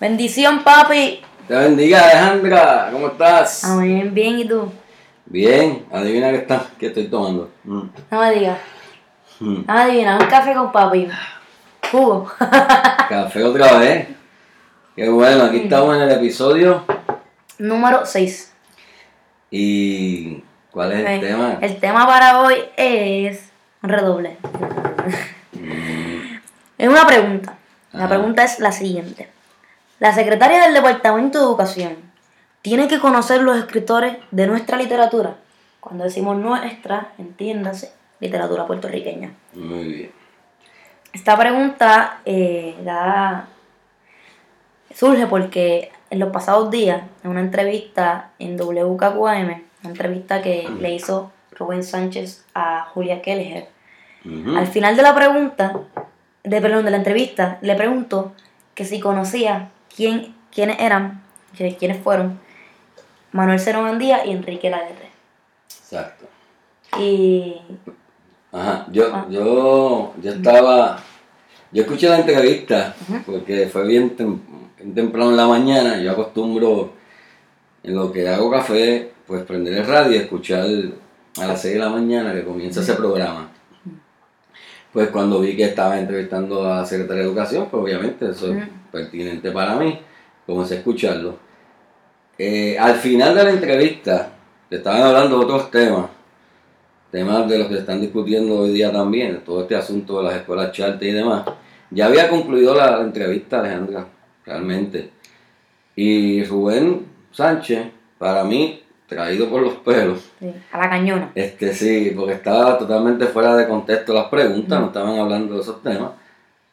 Bendición, papi. Te bendiga, Alejandra. ¿Cómo estás? Amén, bien, ¿y tú? Bien. Adivina qué, está, qué estoy tomando. Mm. No me digas. Mm. No me un café con papi. Jugo. Café otra vez. Qué bueno, aquí estamos en el episodio. Número 6. ¿Y cuál es el tema? El tema para hoy es redoble. Es una pregunta. La Ajá. pregunta es la siguiente. La secretaria del Departamento de Educación tiene que conocer los escritores de nuestra literatura. Cuando decimos nuestra, entiéndase, literatura puertorriqueña. Muy bien. Esta pregunta eh, la- surge porque en los pasados días, en una entrevista en WKQAM, una entrevista que le hizo Rubén Sánchez a Julia Kelleher, al final de la pregunta, de, perdón, de la entrevista, le preguntó que si conocía quién, quiénes eran, quiénes fueron Manuel Cerón Andía y Enrique Laguerre. Exacto. Y Ajá, yo, Ah. yo, yo estaba, yo escuché la entrevista porque fue bien, tem- bien temprano en la mañana, yo acostumbro en lo que hago café, pues prender el radio y escuchar a las 6 de la mañana que comienza ese programa. Pues cuando vi que estaba entrevistando a la secretaria de Educación, pues obviamente eso. Pertinente para mí, comencé a escucharlo. Eh, al final de la entrevista, le estaban hablando de otros temas, temas de los que se están discutiendo hoy día también, todo este asunto de las escuelas charter y demás. Ya había concluido la, la entrevista, Alejandra, realmente. Y Rubén Sánchez, para mí, traído por los pelos, sí, a la cañona. este sí, porque estaba totalmente fuera de contexto las preguntas, no estaban hablando de esos temas,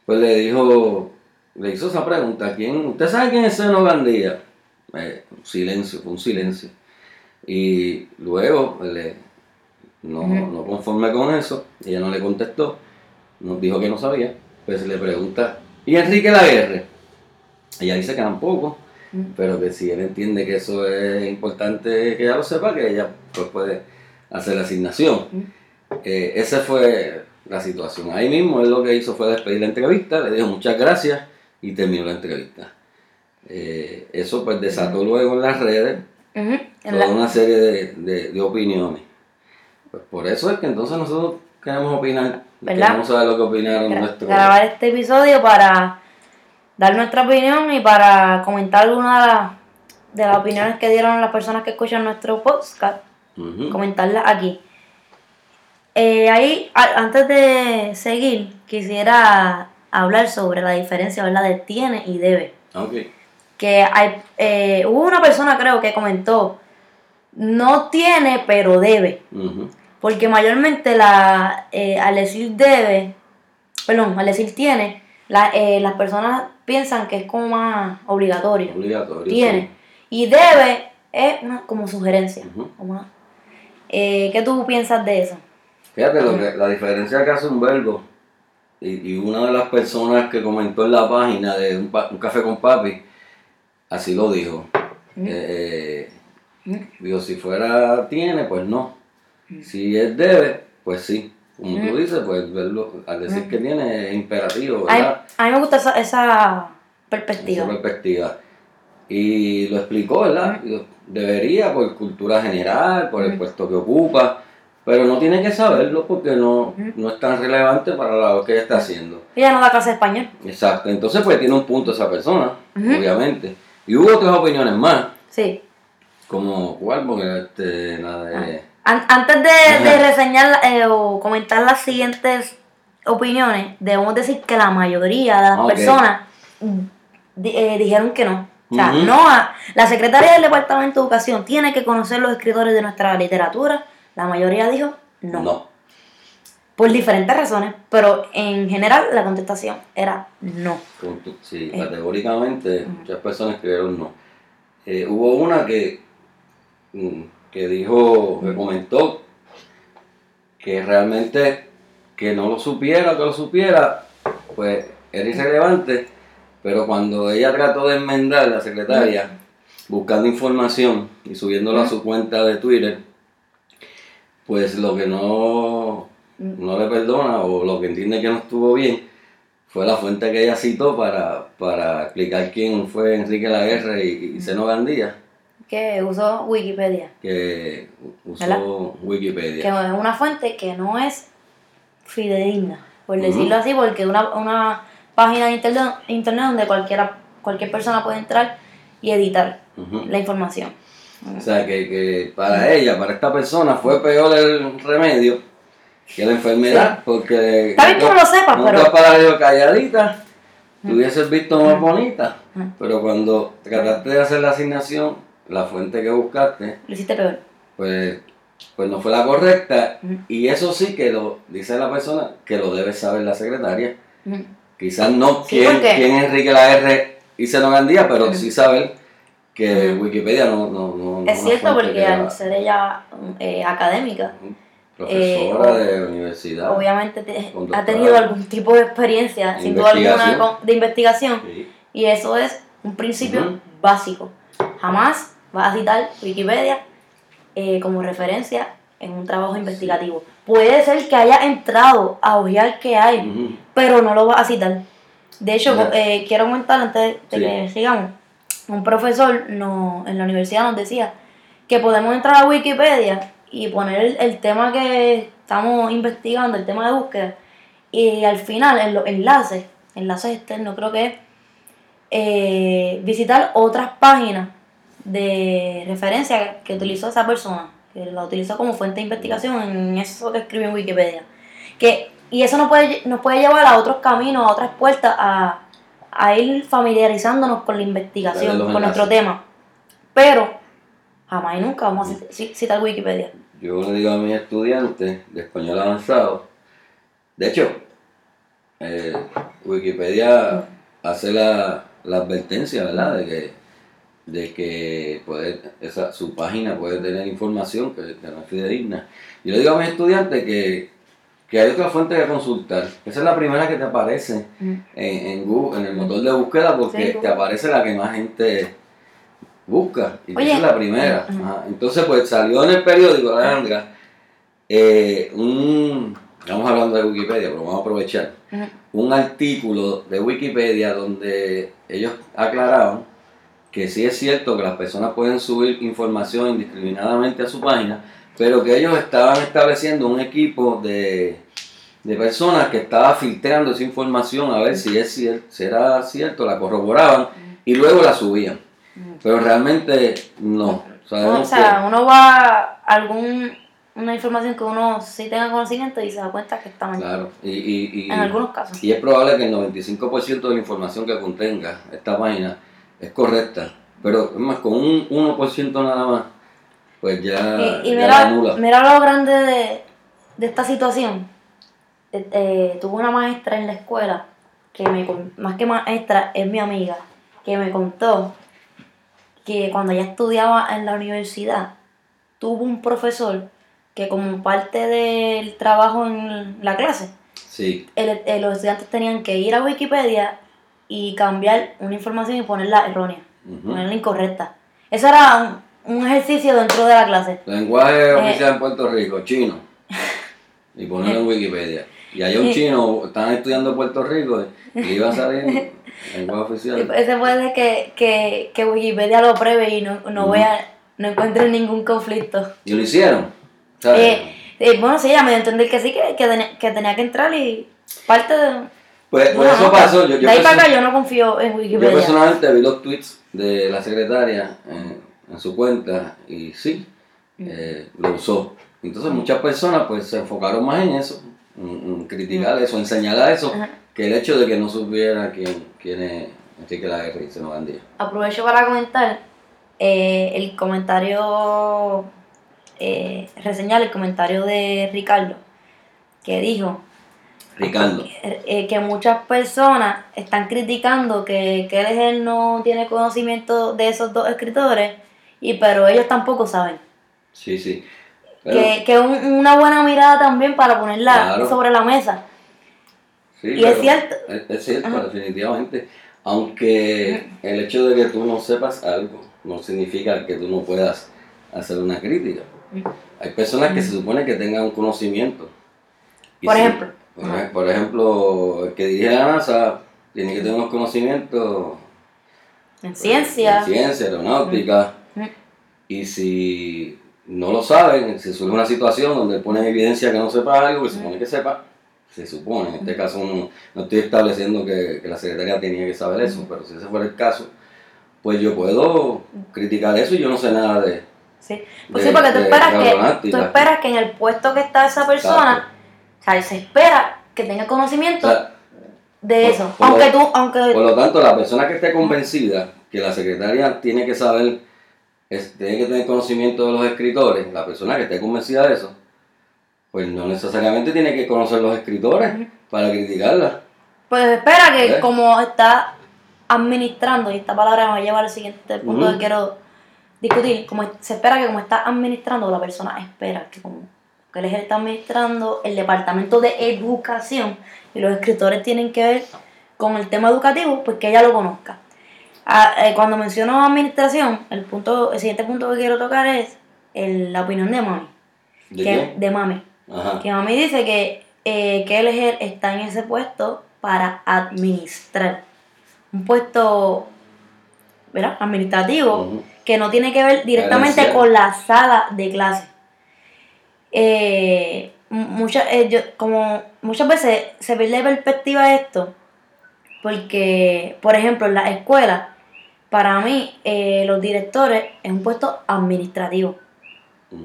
pues le dijo, le hizo esa pregunta, ¿quién, ¿usted sabe quién es Seno Gandía? Eh, un silencio, fue un silencio. Y luego le, no, no conforme con eso, ella no le contestó, nos dijo que no sabía, pues le pregunta, ¿y Enrique Laguerre? Ella dice que tampoco, pero que si él entiende que eso es importante que ella lo sepa, que ella pues puede hacer la asignación. Eh, esa fue la situación. Ahí mismo él lo que hizo fue despedir la entrevista, le dijo muchas gracias y terminó la entrevista. Eh, eso pues desató luego en las redes en toda la- una serie de, de- de opiniones. Pues por eso es que entonces nosotros queremos opinar, ¿Verdad? queremos saber lo que opinaron gra- nuestros... grabar este episodio para dar nuestra opinión y para comentar algunas de las, de las opiniones que dieron las personas que escuchan nuestro podcast, Ujú. comentarlas aquí. Eh, ahí, a- antes de seguir, quisiera hablar sobre la diferencia ¿verdad? de tiene y debe. Ok. Que hay, eh, hubo una persona creo que comentó, no tiene pero debe. Porque mayormente la, eh, al decir debe, perdón, al decir tiene, la- eh, las personas piensan que es como más obligatorio. Obligatorio. Tiene. Y debe es una, como sugerencia. Como una- eh, ¿Qué tú piensas de eso? Fíjate lo que, la diferencia que hace un verbo. Y, y una de las personas que comentó en la página de un, café con papi, así lo dijo. Eh, eh, digo, si fuera tiene, pues no. Si es debe, pues sí. Como tú dices, pues el verbo, al decir que tiene es imperativo, A mí, ¿verdad? a mí me gusta esa, esa Esa perspectiva. perspectiva. Y lo explicó, ¿verdad? Debería por cultura general, por el puesto que ocupa, pero no tiene que saberlo porque no, no es tan relevante para labor que ella está haciendo. Ella no da clase de español. Exacto, entonces pues tiene un punto esa persona, obviamente. Y hubo otras opiniones más, Sí. como cuál, porque este, la de... An- antes de, de reseñar eh, o comentar las siguientes opiniones, debemos decir que la mayoría de las Ok. personas di- eh, dijeron que no. O sea, no a- la secretaria del Departamento de Educación tiene que conocer los escritores de nuestra literatura. La mayoría dijo no. no. Por diferentes razones, pero en general la contestación era no. Sí, Eh. categóricamente muchas personas escribieron no. Eh, hubo una que, mm, que dijo, que comentó que realmente que no lo supiera, que lo supiera, pues era irrelevante, pero cuando ella trató de enmendar la secretaria, buscando información y subiéndolo a su cuenta de Twitter, pues lo que no, no le perdona o lo que entiende que no estuvo bien, fue la fuente que ella citó para, para explicar quién fue Enrique Laguerre y, y Seno Gandía, Que usó Wikipedia. que usó ¿Verdad? Wikipedia. Que es una fuente que no es fidedigna, por decirlo así, porque una, una página de internet, internet donde cualquiera, cualquier persona puede entrar y editar la información. O sea, que, que para ella, para esta persona, fue peor el remedio que la enfermedad, porque... Está bien que no lo sepas, nunca pero- para ello calladita, te hubieses visto más bonita, pero cuando trataste de hacer la asignación, la fuente que buscaste, Lo hiciste peor. pues, pues no fue la correcta, y eso sí que lo dice la persona, que lo debe saber la secretaria, quizás no Sí, quién, quién es Enrique R y Seno Gandía, pero sí saber que. Wikipedia no, no, no, Es cierto, porque que al ser ella eh, académica, profesora Eh, de universidad. obviamente te- ha tenido algún tipo de experiencia, sin duda alguna, con- de investigación, Sí. y eso es un principio básico. Jamás vas a citar Wikipedia eh, como referencia en un trabajo investigativo. Puede ser que haya entrado a ojear qué hay, pero no lo vas a citar. De hecho, eh, quiero comentar antes de Sí. que sigamos, un profesor no, en la universidad nos decía que podemos entrar a Wikipedia y poner el, tema que estamos investigando, el tema de búsqueda, y al final en los enlaces, enlaces externos creo que es, eh, visitar otras páginas de referencia que utilizó esa persona, que la utilizó como fuente de investigación en eso que escribió en Wikipedia. Que, y eso nos puede, nos puede llevar a otros caminos, a otras puertas, a, a ir familiarizándonos con la investigación, con nuestro tema. Pero jamás y nunca vamos a cit- ci- citar Wikipedia. Yo le digo a mis estudiantes de español avanzado, de hecho, eh, Wikipedia hace la, la advertencia, ¿verdad? De que, de que puede, esa, su página puede tener información que, que no es fidedigna. Yo le digo a mis estudiantes que, que hay otra fuente que consultar. Esa es la primera que te aparece en, en Google, en el motor de búsqueda, porque Sí, te aparece la que más gente busca. Y Oye. esa es la primera. Ajá. Entonces, pues salió en el periódico, Alejandra, eh, un. Estamos hablando de Wikipedia, pero vamos a aprovechar. Un artículo de Wikipedia donde ellos aclaraban que sí es cierto que las personas pueden subir información indiscriminadamente a su página, pero que ellos estaban estableciendo un equipo de, de personas que estaba filtrando esa información a ver si es cier- si era cierto, la corroboraban y luego la subían. Pero realmente no. Sabemos o sea, uno va a algún una información que uno sí tenga conocimiento y se da cuenta que está mal. claro, y, y, y, En algunos casos. y es probable que el 95% de la información que contenga esta página es correcta, pero es más, con un 1% nada más, pues ya, Y, y ya mira, lo grande de, de esta situación. Eh, eh, tuve una maestra en la escuela, que me, más que maestra, es mi amiga, que me contó que cuando ella estudiaba en la universidad, tuvo un profesor que como parte del trabajo en la clase, Sí, el- los estudiantes tenían que ir a Wikipedia y cambiar una información y ponerla errónea, ponerla incorrecta. Eso era un, ejercicio dentro de la clase. lenguaje Eh. oficial en Puerto Rico, chino, y ponerlo en Wikipedia. Y hay un Eh. chino, están estudiando Puerto Rico y le iba a salir lenguaje oficial. Ese puede ser que, que, que Wikipedia lo pruebe y no, no vea, no encuentre ningún conflicto. Y lo hicieron. ¿sabes? Eh, eh, bueno, sí, ella me dio a entender que sí, que, que, tenía, que tenía que entrar y parte de... pues, pues eso pasó. Yo, yo de ahí para acá yo no confío en Yo Wikipedia. personalmente vi los tweets de la secretaria en su cuenta y sí, eh, lo usó. Entonces muchas personas pues se enfocaron más en eso, en, en criticar eso, en señalar eso, Ajá. que el hecho de que no supiera quién, quién es Enrique Laguerre y Seno Gandía. Aprovecho para comentar eh, el comentario, eh, reseñar el comentario de Ricardo, que dijo Ricardo. eh, que muchas personas están criticando que, que él no tiene conocimiento de esos dos escritores, y pero ellos tampoco saben. Sí, sí. Pero, que que un- una buena mirada también para ponerla Claro. sobre la mesa. sí, y es cierto. Es, es cierto, Ajá. definitivamente. Aunque el hecho de que tú no sepas algo no significa que tú no puedas hacer una crítica. Hay personas que se supone que tengan un conocimiento. Por ejemplo. Por, ejemplo, el que dirige la NASA tiene que tener unos conocimientos En ciencia. en ciencia, aeronáutica. Y si no lo saben, si surge una situación donde pone en evidencia que no sepa algo, que se supone que sepa, se supone, en este caso no, no estoy estableciendo que, que la secretaria tenía que saber eso, pero si ese fuera el caso, pues yo puedo criticar eso y yo no sé nada de... Sí, pues de- sí, porque tú esperas, que, tú esperas que en el puesto que está esa persona, o sea, se espera que tenga O conocimiento sea, de por- eso. por aunque lo- tú, aunque Por lo tanto, la persona que esté convencida que la secretaria tiene que saber, es- tiene que tener conocimiento de los escritores, la persona que esté convencida de eso, pues no necesariamente tiene que conocer los escritores para criticarla. pues espera que como está administrando, y esta palabra me va a llevar al siguiente punto que quiero discutir, como se espera que como está administrando, la persona espera que como que él está administrando el departamento de educación y los escritores tienen que ver con el tema educativo, pues que ella lo conozca. Ah, eh, cuando menciono administración, el punto, el siguiente punto que quiero tocar es el- la opinión de mami. ¿De que, de mami. Ajá. Que mami dice que, eh, que él, es está en ese puesto para administrar. Un puesto ¿verdad? administrativo que no tiene que ver directamente con la sala de clase. Eh, muchas, eh, yo- como muchas veces se pierde de perspectiva esto, porque, por ejemplo, en la escuela, para mí, eh, los directores es un puesto administrativo.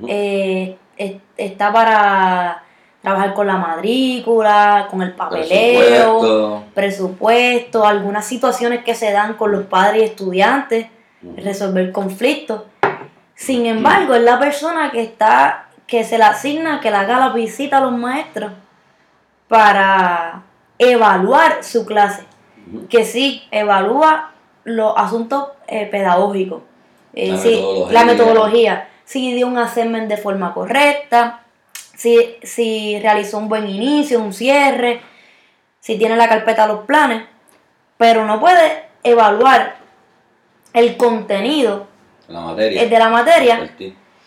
Eh, es- está para trabajar con la matrícula, con el papeleo, Presupuesto. presupuesto, algunas situaciones que se dan con los padres y estudiantes, resolver conflictos. Sin embargo, es la persona que está, que se le asigna que le haga la visita a los maestros para evaluar su clase. Que sí, evalúa los asuntos eh, pedagógicos. Eh, La sí, metodología. la metodología. Si dio un assessment de forma correcta, si, si realizó un buen inicio, un cierre, si tiene la carpeta los planes, pero no puede evaluar el contenido La materia. de la materia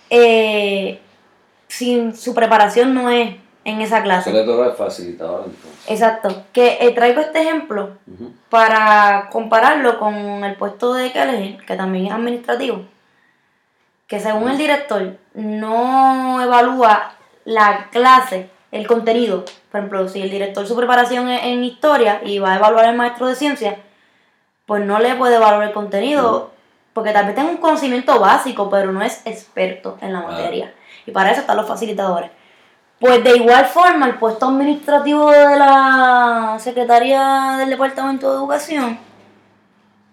eh, si su preparación no es en esa clase. Le toca al facilitador entonces. Exacto. Que eh, traigo este ejemplo para compararlo con el puesto de Kelly, que también es administrativo. Que según el director no evalúa la clase, el contenido. Por ejemplo, si el director su preparación es en historia y va a evaluar al maestro de ciencia, pues no le puede evaluar el contenido, porque tal vez tenga un conocimiento básico, pero no es experto en la materia. Y para eso están los facilitadores. Pues de igual forma, el puesto administrativo de la Secretaría del Departamento de Educación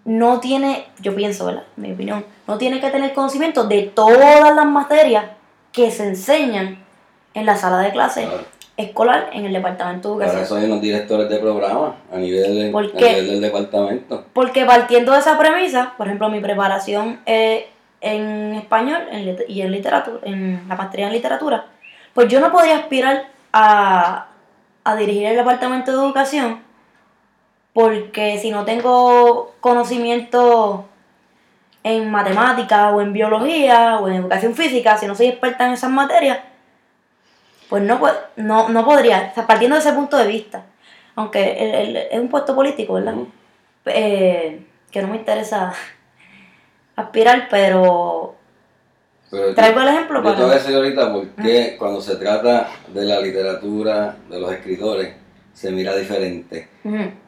no tiene, yo pienso, ¿verdad? Mi opinión, no tiene que tener conocimiento de todas las materias que se enseñan en la sala de clase Claro. escolar en el Departamento de Educación. eso hay unos directores de programa a nivel, de- ¿Por a nivel del departamento. Porque partiendo de esa premisa, por ejemplo, mi preparación eh, en español en y en literatura, en la maestría en literatura, pues yo no podría aspirar a, a dirigir el departamento de educación porque si no tengo conocimiento en matemáticas o en biología o en educación física, si no soy experta en esas materias, pues no, no, no podría, o sea, partiendo de ese punto de vista, aunque el- el- es un puesto político, ¿verdad? Eh, que no me interesa aspirar, pero Pero traigo el ejemplo Yo te voy a para... decir ahorita por qué cuando se trata de la literatura, de los escritores, se mira diferente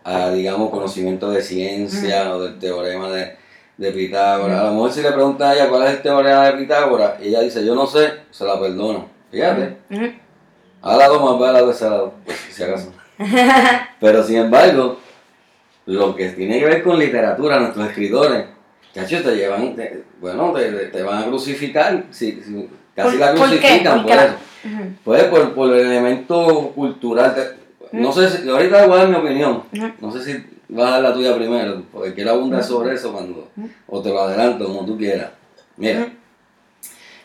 a, digamos, conocimiento de ciencia o del teorema de, de Pitágoras. A lo mejor si le pregunta a ella cuál es el teorema de Pitágoras, y ella dice, yo no sé, se la perdono. Fíjate, a la dos más va a la de ese lado, pues, si acaso. Pero sin embargo, lo que tiene que ver con literatura, nuestros escritores, chachos, te llevan, te- bueno, te, te- van a crucificar, si, si- casi ¿Por- la crucifican por eso. Pues por, por el elemento cultural. de- no sé si, ahorita voy a dar mi opinión. No sé si vas a dar la tuya primero, porque quiero abundar sobre eso cuando, o te lo adelanto como tú quieras. Mira,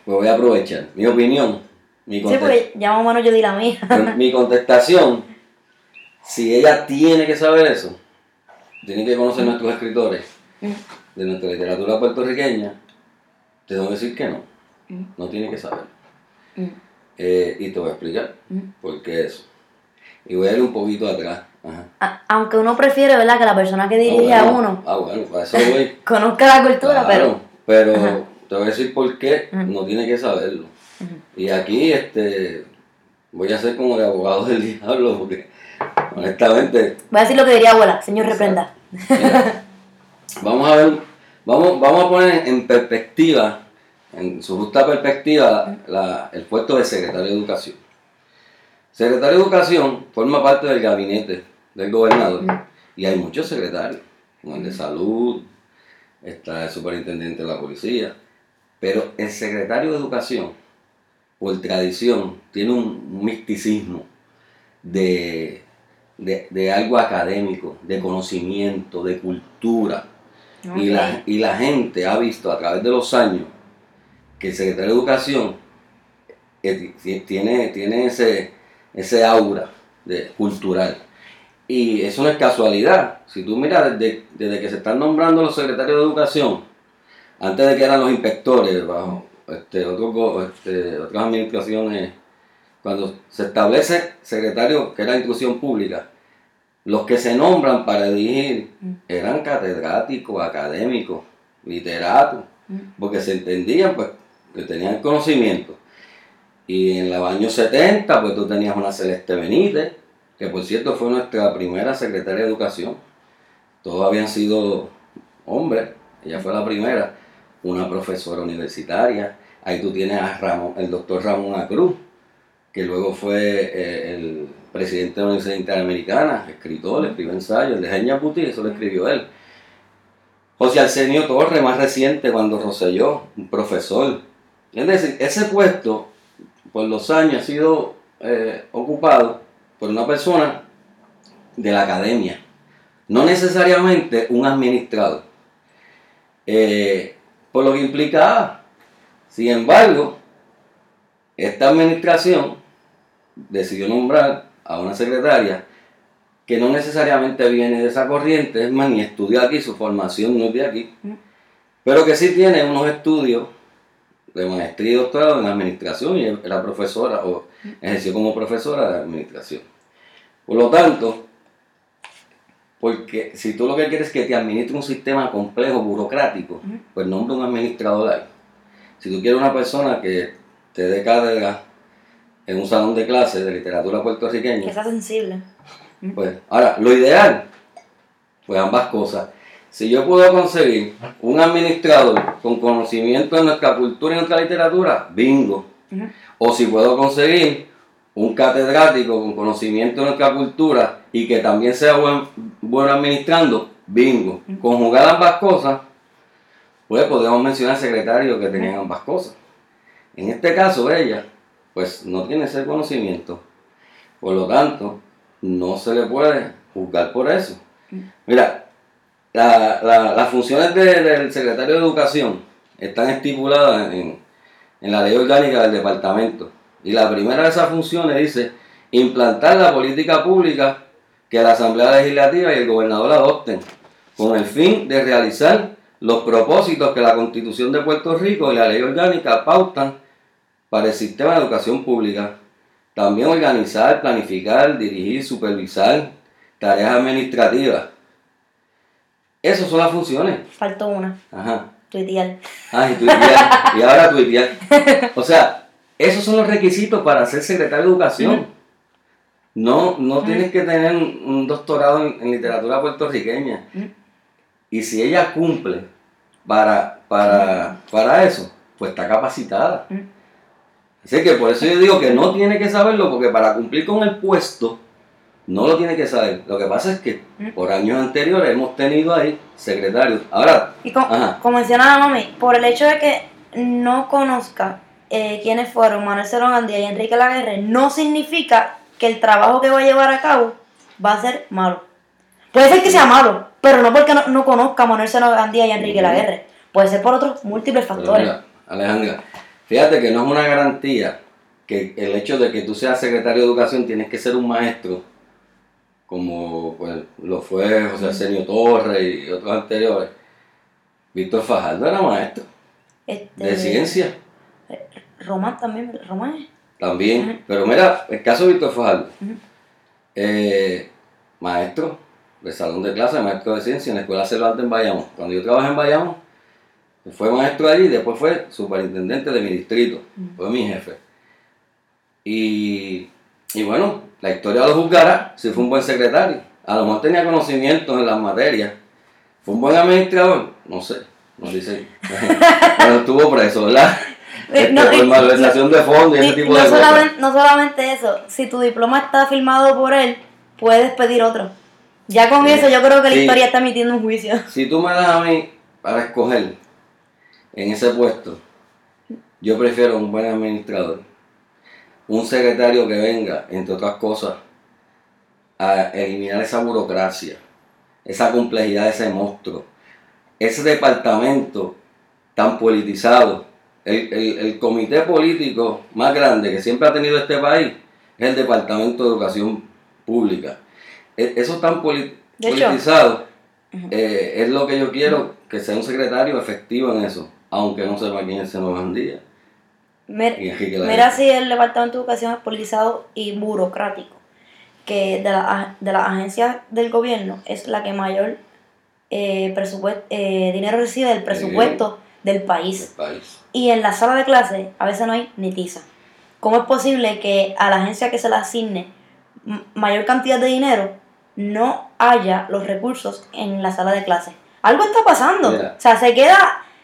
pues voy a aprovechar. Mi opinión, mi, Sí, porque ya más o menos yo di la mía. mi contestación, si ella tiene que saber eso, tiene que conocer nuestros escritores de nuestra literatura puertorriqueña, te tengo que decir que no. ujú, No tiene que saber. ujú, Eh, y te voy a explicar ujú. por qué eso. Y voy a ir un poquito atrás. Ajá. A- aunque uno prefiere, ¿verdad? Que la persona que dirige Ah, a uno Ah, bueno, para eso voy. conozca la cultura, Claro, pero... pero Ajá. te voy a decir por qué no tiene que saberlo. Y aquí este voy a ser como de abogado del diablo porque honestamente Voy a decir lo que diría abuela, señor reprenda. mira, vamos a ver vamos vamos a poner en perspectiva en su justa perspectiva la- el puesto de secretario de educación. Secretario de educación forma parte del gabinete del gobernador Ujú. y hay muchos secretarios, como el de salud, está el superintendente de la policía, pero el secretario de educación, por tradición, tiene un misticismo de, de, de algo académico, de conocimiento, de cultura. Y, la, y la gente ha visto a través de los años que el secretario de educación eh, ti- tiene, tiene ese, ese aura de, cultural. Y eso no es casualidad. Si tú miras desde, desde que se están nombrando los secretarios de educación, antes de que eran los inspectores, bajo este, otro este, otras administraciones, cuando se establece secretario, que era instrucción pública, los que se nombran para dirigir Mm. eran catedráticos, académicos, literatos, Mm. porque se entendían pues que tenían conocimiento. Y en los años 70, pues tú tenías una Celeste Benítez, que por cierto fue nuestra primera secretaria de educación. Todos habían sido hombres, ella fue la primera, una profesora universitaria. Ahí tú tienes a Ramón, el doctor Ramón Acruz, que luego fue eh, el presidente de la Universidad Interamericana, escritor, escribió ensayos, el de Jaime Puti, eso lo escribió él. José Arsenio Torres, más reciente, cuando Roselló, un profesor. Es decir, ese puesto, por los años, ha sido eh, ocupado por una persona de la academia, no necesariamente un administrador. Eh, por lo que implicaba, sin embargo, esta administración decidió nombrar a una secretaria que no necesariamente viene de esa corriente, es más, ni estudió aquí, su formación no es de aquí, Mm. pero que sí tiene unos estudios de maestría y doctorado en administración y era profesora o ejerció como profesora de administración. Por lo tanto, porque si tú lo que quieres es que te administre un sistema complejo, burocrático, Ujú. pues nombra un administrador ahí. Si tú quieres una persona que te dé cátedra en un salón de clases de literatura puertorriqueña, Que sea sensible. pues, ahora, lo ideal, pues ambas cosas. Si yo puedo conseguir un administrador con conocimiento de nuestra cultura y nuestra literatura, bingo. O si puedo conseguir un catedrático con conocimiento de nuestra cultura y que también sea buen, bueno administrando, bingo. Conjugar ambas cosas, pues podemos mencionar secretarios que tenían ambas cosas. En este caso, ella, pues no tiene ese conocimiento. Por lo tanto, no se le puede juzgar por eso. Mira, la- la- las funciones de- del secretario de Educación están estipuladas en, en la ley orgánica del departamento. Y la primera de esas funciones dice implantar la política pública que la Asamblea Legislativa y el gobernador adopten, con el fin de realizar los propósitos que la Constitución de Puerto Rico y la ley orgánica pautan para el sistema de educación pública. También organizar, planificar, dirigir, supervisar tareas administrativas. Esas son las funciones. Faltó una. Ajá. Tuitear. Ah, y tuitear. y ahora tuitear. O sea, esos son los requisitos para ser secretario de educación. No, no tienes que tener un doctorado en, en literatura puertorriqueña. Y si ella cumple para, para, para eso, pues está capacitada. Así que por eso yo digo que no tiene que saberlo, porque para cumplir con el puesto, no lo tiene que saber. Lo que pasa es que por años anteriores hemos tenido ahí secretarios. Ahora, Y como, mencionaba mami, por el hecho de que no conozca eh, quiénes fueron Manuel Cerón Andía y Enrique Laguerre, no significa que el trabajo que va a llevar a cabo va a ser malo. Puede ser que sea malo, pero no porque no, no conozca a Manuel Cerón Andía y Enrique. Laguerre. Puede ser por otros múltiples factores. mira, Alejandra, fíjate que no es una garantía que el hecho de que tú seas secretario de educación tienes que ser un maestro, como pues, lo fue José Arsenio Torres y otros anteriores. Víctor Fajardo era maestro Este, de ciencia Román también, Román. también. Pero mira, el caso de Víctor Fajardo. Eh, maestro de salón de clase, maestro de ciencia en la Escuela Cervantes en Bayamón. Cuando yo trabajé en Bayamón, fue maestro allí y después fue superintendente de mi distrito, fue mi jefe. Y, y bueno, la historia lo juzgará si fue un buen secretario. A lo mejor tenía conocimientos en las materias. ¿Fue un buen administrador? No sé, no dice. Pero estuvo preso, ¿verdad? Este, No, por malversación de fondos y Y- ese tipo no, de cosas. solamente, no solamente eso, si tu diploma está firmado por él, puedes pedir otro. Ya con Sí. eso yo creo que la Sí. historia está emitiendo un juicio. Si tú me das a mí para escoger en ese puesto, yo prefiero un buen administrador, un secretario que venga, entre otras cosas, a eliminar esa burocracia, esa complejidad de ese monstruo, ese departamento tan politizado. El, el- el comité político más grande que siempre ha tenido este país es el Departamento de Educación Pública. E- Eso tan poli- politizado eh, es lo que yo quiero, que sea un secretario efectivo en eso, aunque no sepa quién es ese nuevo Andía. Mir- Y Enrique Lario. Mira si el Departamento de Educación es politizado y burocrático, que de, la, de las agencias del gobierno es la que mayor eh, presupuesto, eh, dinero recibe del presupuesto del del país. país. Y en la sala de clase a veces no hay ni tiza. ¿Cómo es posible que a la agencia que se le asigne mayor cantidad de dinero no haya los recursos en la sala de clase? Algo está pasando. O sea, se queda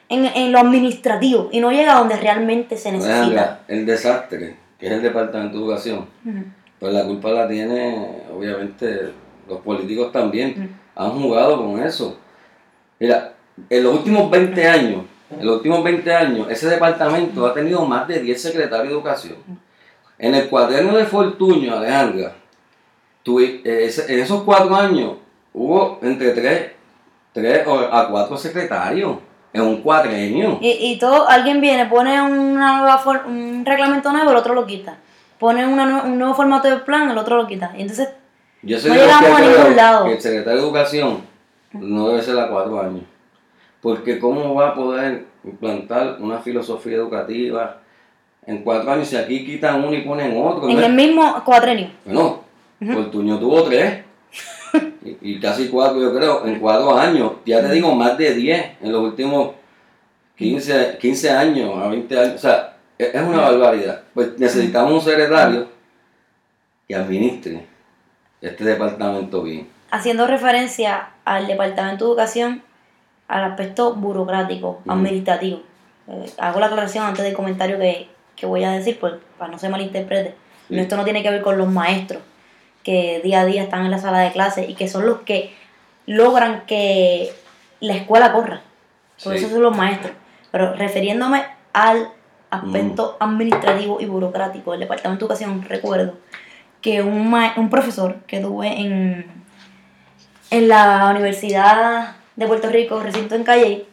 en, en lo administrativo y no llega a donde realmente se necesita. Alejandra, el desastre, que es el Departamento de Educación, pues la culpa la tiene, obviamente, los políticos también. Han jugado con eso. Mira, en los últimos 20 años, en los últimos 20 años, ese departamento ha tenido más de 10 secretarios de educación. En el cuaderno de Fortuño, Alejandra, eh, ese- en esos cuatro años hubo entre 3, a 4 secretarios en un cuadrenio. Y, y todo, alguien viene, pone una nueva for- un reglamento nuevo, el otro lo quita. Pone una un nuevo formato de plan, el otro lo quita. Y entonces, Yo No llegamos a ningún lado. que el secretario de Educación no debe ser a cuatro años. Porque ¿cómo va a poder implantar una filosofía educativa en cuatro años si aquí quitan uno y ponen otro? en ¿no? el mismo cuadrenio. Bueno, Fortuño tuvo tres. Y, y casi cuatro, yo creo, en cuatro años. Ya te digo, más de diez en los últimos 15, 15 años a 20 años. O sea, es es una barbaridad. Pues necesitamos un secretario que administre este departamento bien. haciendo referencia al Departamento de Educación, al aspecto burocrático, administrativo. Eh, hago la aclaración antes del comentario que, que voy a decir, pues, para no se malinterprete. Sí. Esto no tiene que ver con los maestros que día a día están en la sala de clase y que son los que logran que la escuela corra. Por Sí. eso son los maestros. Pero refiriéndome al aspecto administrativo y burocrático del Departamento de Educación, recuerdo que un, ma- un profesor que tuve en, en la Universidad de Puerto Rico, recinto en Calle,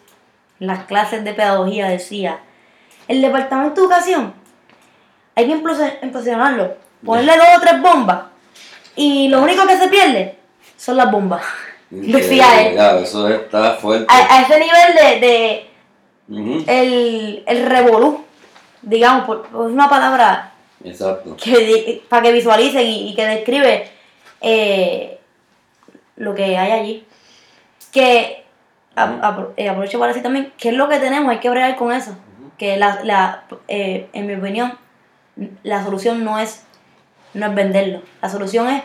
las clases de pedagogía decía, el Departamento de Educación hay que implosionarlo, ponerle dos o tres bombas y lo único que se pierde son las bombas. Decía él. Ya, eso está fuerte. A, a ese nivel de, de el, el revolú, digamos, por, por una palabra Exacto. que para que visualicen y, y que describe eh, lo que hay allí. Que a- eh, aprovecho para decir también que es lo que tenemos, hay que bregar con eso. Que la, la, eh, en mi opinión, la solución no es, no es venderlo. La solución es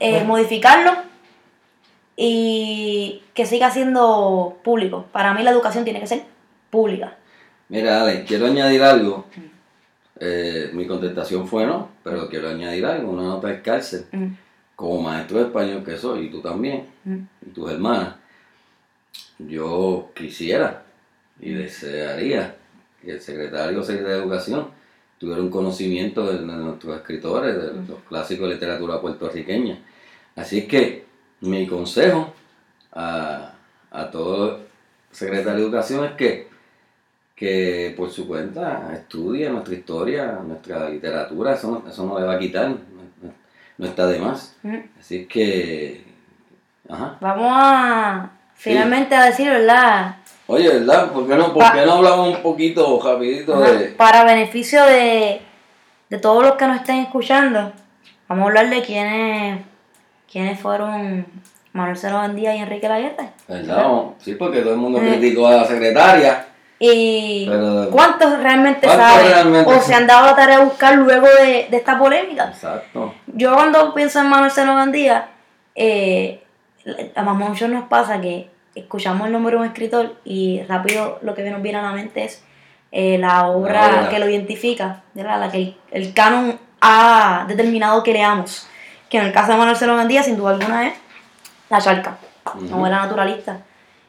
eh, modificarlo y que siga siendo público. Para mí la educación tiene que ser pública. Mira, Ale, quiero añadir algo. Eh, mi contestación fue no, pero quiero añadir algo, una nota de cárcel. Mm, Como maestro de español que soy, y tú también, mm. y tus hermanas, yo quisiera y desearía que el secretario o secretaria de Educación tuviera un conocimiento de, de nuestros escritores, de los clásicos de literatura puertorriqueña. Así es que mi consejo a, a todo secretario de Educación es que, que por su cuenta estudie nuestra historia, nuestra literatura, eso no, eso no le va a quitar, no, está de más. Así que, ajá. Vamos a finalmente a decir, ¿verdad? Oye, ¿verdad? ¿Por qué no, por qué no hablamos un poquito rapidito Ajá, de... Para beneficio de, de todos los que nos estén escuchando, Vamos a hablar de quiénes, quiénes fueron Manuel Cero Díaz y Enrique Laguerre. ¿Verdad? Sí, porque todo el mundo criticó a la secretaria. ¿Y Pero- cuántos realmente ¿Cuántos saben? realmente? O se han dado la tarea de buscar luego de, de esta polémica. Exacto. Yo cuando pienso en Manuel Seno Gandía, eh, a más mucho nos pasa que escuchamos el nombre de un escritor y rápido lo que nos viene a la mente es eh, la, obra que lo identifica, ¿verdad? la que el, el canon ha determinado que leamos. Que en el caso de Manuel Seno Gandía, sin duda alguna, es La Charca, Ujú. novela naturalista.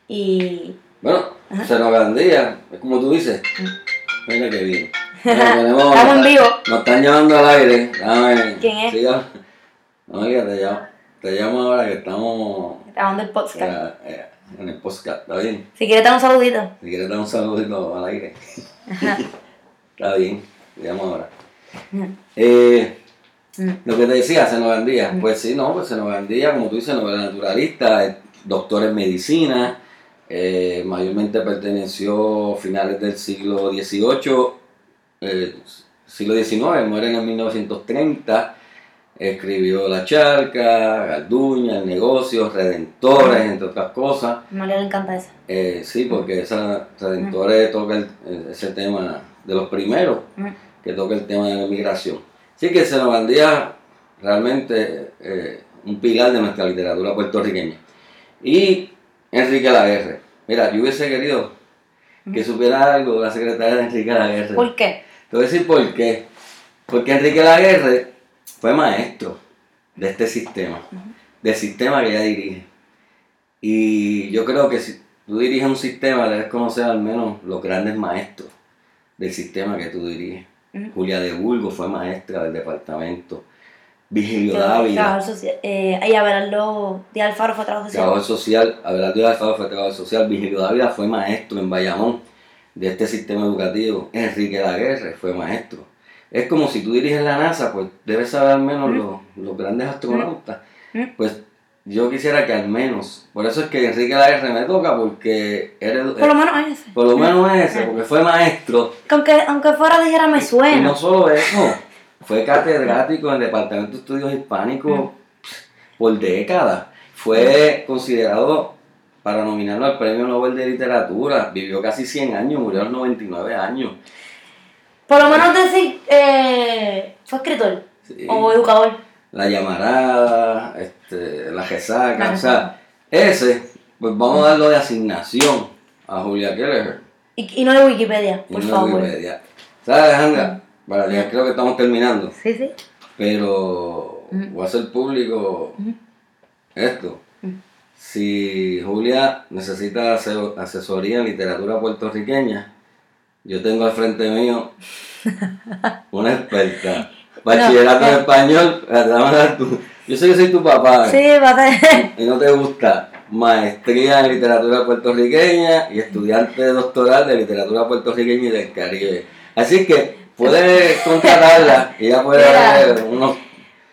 Y Bueno, nos Gandía, es como tú dices. Mira que bien. Mm. Estamos en vivo. Nos están llamando al aire. Dame, ¿Quién es? siga. No, mira, te llamo, te llamo ahora que estamos grabando el podcast. En el podcast. ¿Está bien? Si quieres dar un saludito. Si quieres dar un saludito al aire. Ajá. Está bien, te llamo ahora. Eh, Mm. Lo que te decía, Seno Gandía, pues sí, no, pues Seno Gandía, como tú dices, novela naturalista, doctor en medicina, eh, mayormente perteneció a finales del siglo XVIII, eh, siglo XIX, muere en el 1930, escribió La Charca, Garduña, El Negocio, Redentores, entre otras cosas. María le encanta eso. Eh, sí, porque esa Redentores toca el- ese tema de los primeros que toca el tema de la inmigración. Así que Seno Gandía realmente eh, un pilar de nuestra literatura puertorriqueña. Y Enrique Laguerre. Mira, yo hubiese querido que supiera algo de la secretaria de Enrique Laguerre. ¿Por qué? Te voy a decir por qué. Porque Enrique Laguerre fue maestro de este sistema, del sistema que ella dirige. Y yo creo que si tú diriges un sistema, debes conocer al menos los grandes maestros del sistema que tú diriges. Julia de Burgos fue maestra del departamento. Vigilio Dávila. Eh, y Abelardo Díaz Alfaro fue trabajo social. trabajador social. Abelardo de Alfaro fue trabajador social. Vigilio Dávila fue maestro en Bayamón de este sistema educativo. Enrique Laguerre fue maestro. Es como si tú diriges la NASA, pues debes saber al menos los, los grandes astronautas. Pues yo quisiera que al menos, por eso es que Enrique Laguerre me toca, porque eres, Por lo menos es ese. por lo menos ese, porque fue maestro. Que aunque, aunque fuera dijera me Y suena. no solo eso, fue catedrático en el Departamento de Estudios Hispánicos por décadas. Fue considerado para nominarlo al Premio Nobel de Literatura. Vivió casi 100 años, murió a los 99 años. Por lo menos decir, eh, fue escritor Sí. o educador. La llamarada, este, la resaca, La o sea, ese, pues vamos a darlo de asignación a Julia Kelleher. Y, y no de Wikipedia, y por no favor. Wikipedia. ¿Sabes, Alejandra? Para ya creo que estamos terminando. Sí, sí. Pero voy a hacer público esto. Si Julia necesita ase- asesoría en literatura puertorriqueña, yo tengo al frente mío una experta. Bachillerato en español, yo sé que soy tu papá Sí, ser. y no te gusta maestría en literatura puertorriqueña y estudiante doctoral de literatura puertorriqueña y del Caribe. Así que puedes contratarla y ella puede Mira. dar unos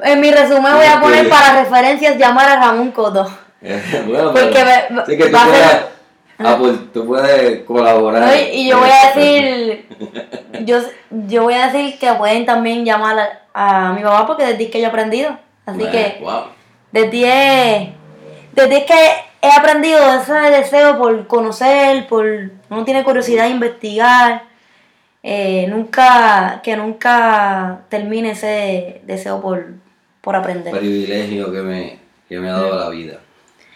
En mi resumen voy a poner Sí. para referencias llamar a Ramón Coto. Bueno, Porque me- así que tú puedes, ser- ah, pues, tú puedes colaborar. ¿no? Y- yo voy a decir, yo, yo voy a decir que pueden también llamar a, a mi papá porque desde que yo he aprendido. Así Bueno, que wow. desde, desde que he aprendido ese deseo por conocer, por uno tiene curiosidad de investigar, eh, nunca, que nunca termine ese deseo por, por aprender. privilegio que me, que me ha dado la vida.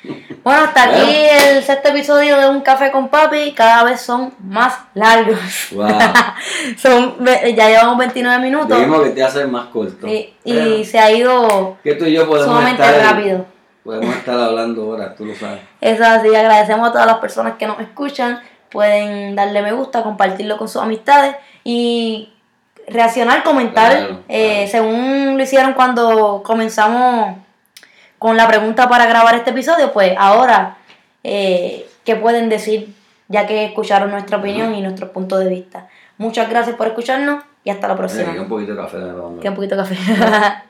Bueno, hasta aquí el sexto episodio de Un Café con Papi. Cada vez son más largos. Wow. son, ya llevamos 29 minutos. Dijimos que te hace más corto. Y Pero se ha ido que tú y yo podemos sumamente estar, rápido. podemos estar hablando horas, tú lo sabes. Eso así, agradecemos a todas las personas que nos escuchan. Pueden darle me gusta, compartirlo con sus amistades y reaccionar, comentar, Claro, eh, claro. según lo hicieron cuando comenzamos con la pregunta para grabar este episodio, pues ahora, eh, ¿qué pueden decir? Ya que escucharon nuestra opinión y nuestro punto de vista. Muchas gracias por escucharnos y hasta la próxima. que un poquito de café de Que un poquito de café.